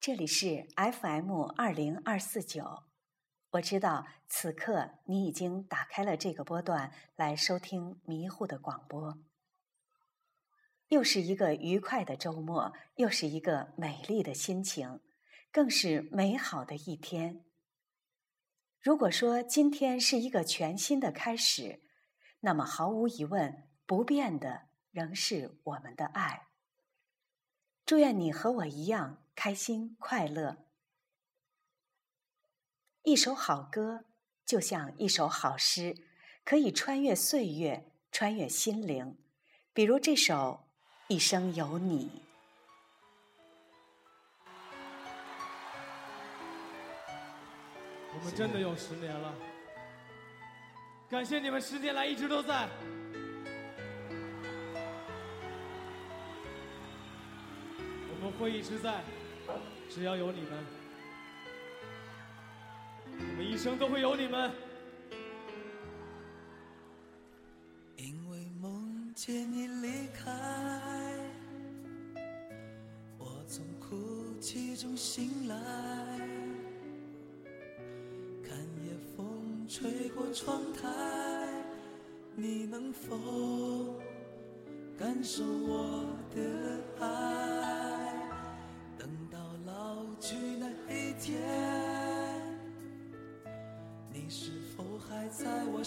这里是 FM 二零二四九，我知道此刻你已经打开了这个波段来收听迷糊的广播。又是一个愉快的周末，又是一个美丽的心情，更是美好的一天。如果说今天是一个全新的开始，那么毫无疑问，不变的仍是我们的爱。祝愿你和我一样。开心快乐，一首好歌就像一首好诗，可以穿越岁月，穿越心灵。比如这首《一生有你》。我们真的有十年了，感谢你们十年来一直都在。们会一直在。只要有你们，我们一生都会有你们。因为梦见你离开，我从哭泣中醒来，看夜风吹过窗台，你能否感受我的爱？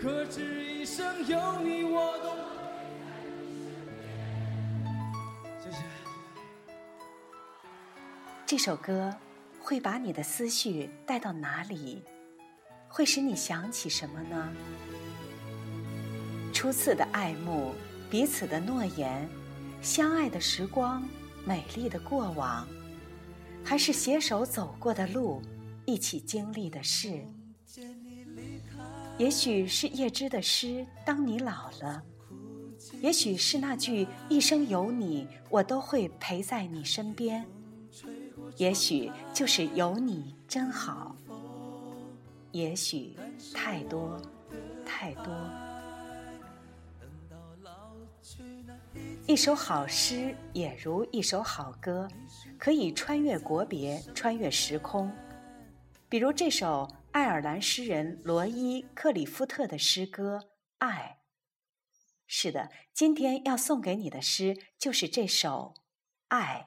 可知一生有你，我都。谢谢。这首歌会把你的思绪带到哪里？会使你想起什么呢？初次的爱慕，彼此的诺言。相爱的时光，美丽的过往，还是携手走过的路，一起经历的事。也许是叶芝的诗《当你老了》，也许是那句“一生有你，我都会陪在你身边”，也许就是“有你真好”，也许太多，太多。一首好诗也如一首好歌，可以穿越国别，穿越时空。比如这首爱尔兰诗人罗伊·克里夫特的诗歌《爱》。是的，今天要送给你的诗就是这首《爱》。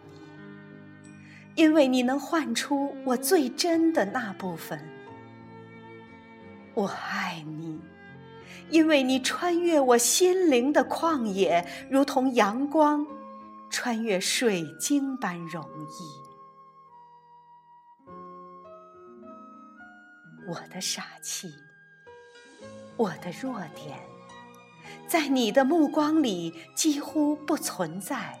因为你能唤出我最真的那部分，我爱你；因为你穿越我心灵的旷野，如同阳光穿越水晶般容易。我的傻气，我的弱点，在你的目光里几乎不存在。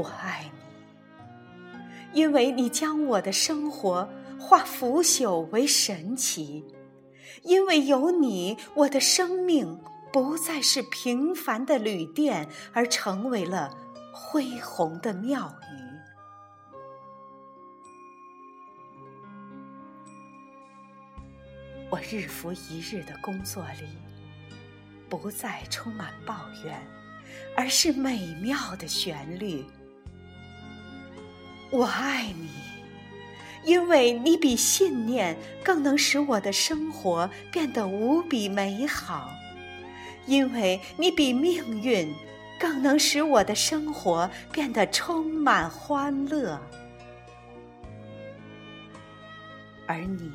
我爱你，因为你将我的生活化腐朽为神奇；因为有你，我的生命不再是平凡的旅店，而成为了恢宏的庙宇。我日复一日的工作里，不再充满抱怨，而是美妙的旋律。我爱你，因为你比信念更能使我的生活变得无比美好；因为你比命运更能使我的生活变得充满欢乐。而你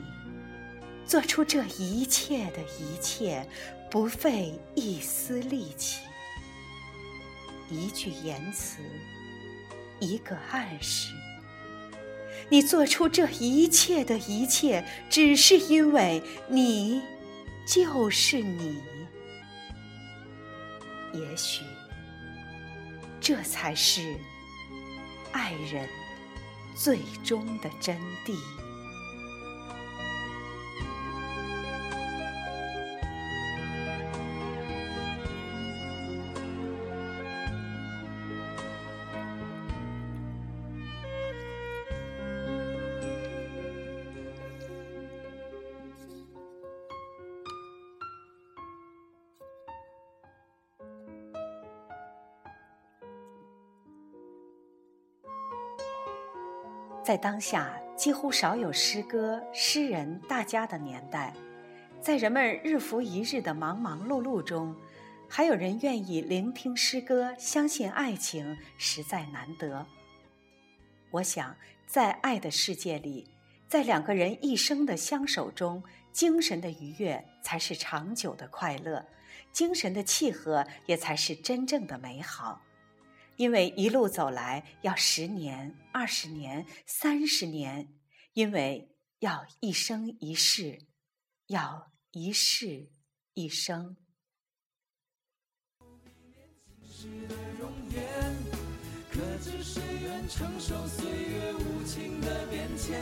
做出这一切的一切，不费一丝力气，一句言辞，一个暗示。你做出这一切的一切，只是因为你就是你。也许，这才是爱人最终的真谛。在当下几乎少有诗歌、诗人大家的年代，在人们日复一日的忙忙碌碌中，还有人愿意聆听诗歌、相信爱情，实在难得。我想，在爱的世界里，在两个人一生的相守中，精神的愉悦才是长久的快乐，精神的契合也才是真正的美好。因为一路走来要十年、二十年、三十年，因为要一生一世，要一世一生。承受岁月无情的变迁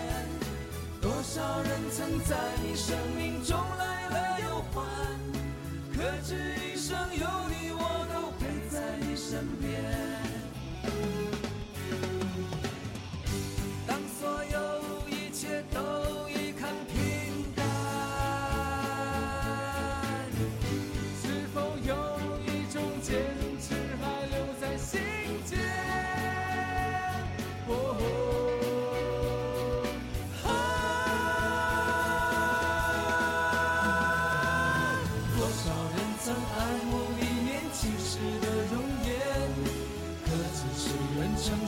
多少人曾在你生命中来了又还，可知一生有你，我都陪在你身边。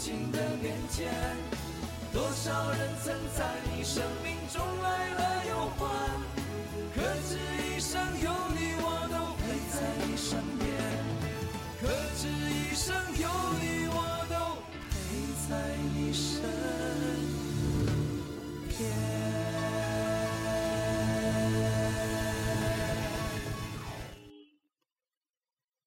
情的变迁多少人曾在你生命中来了又还？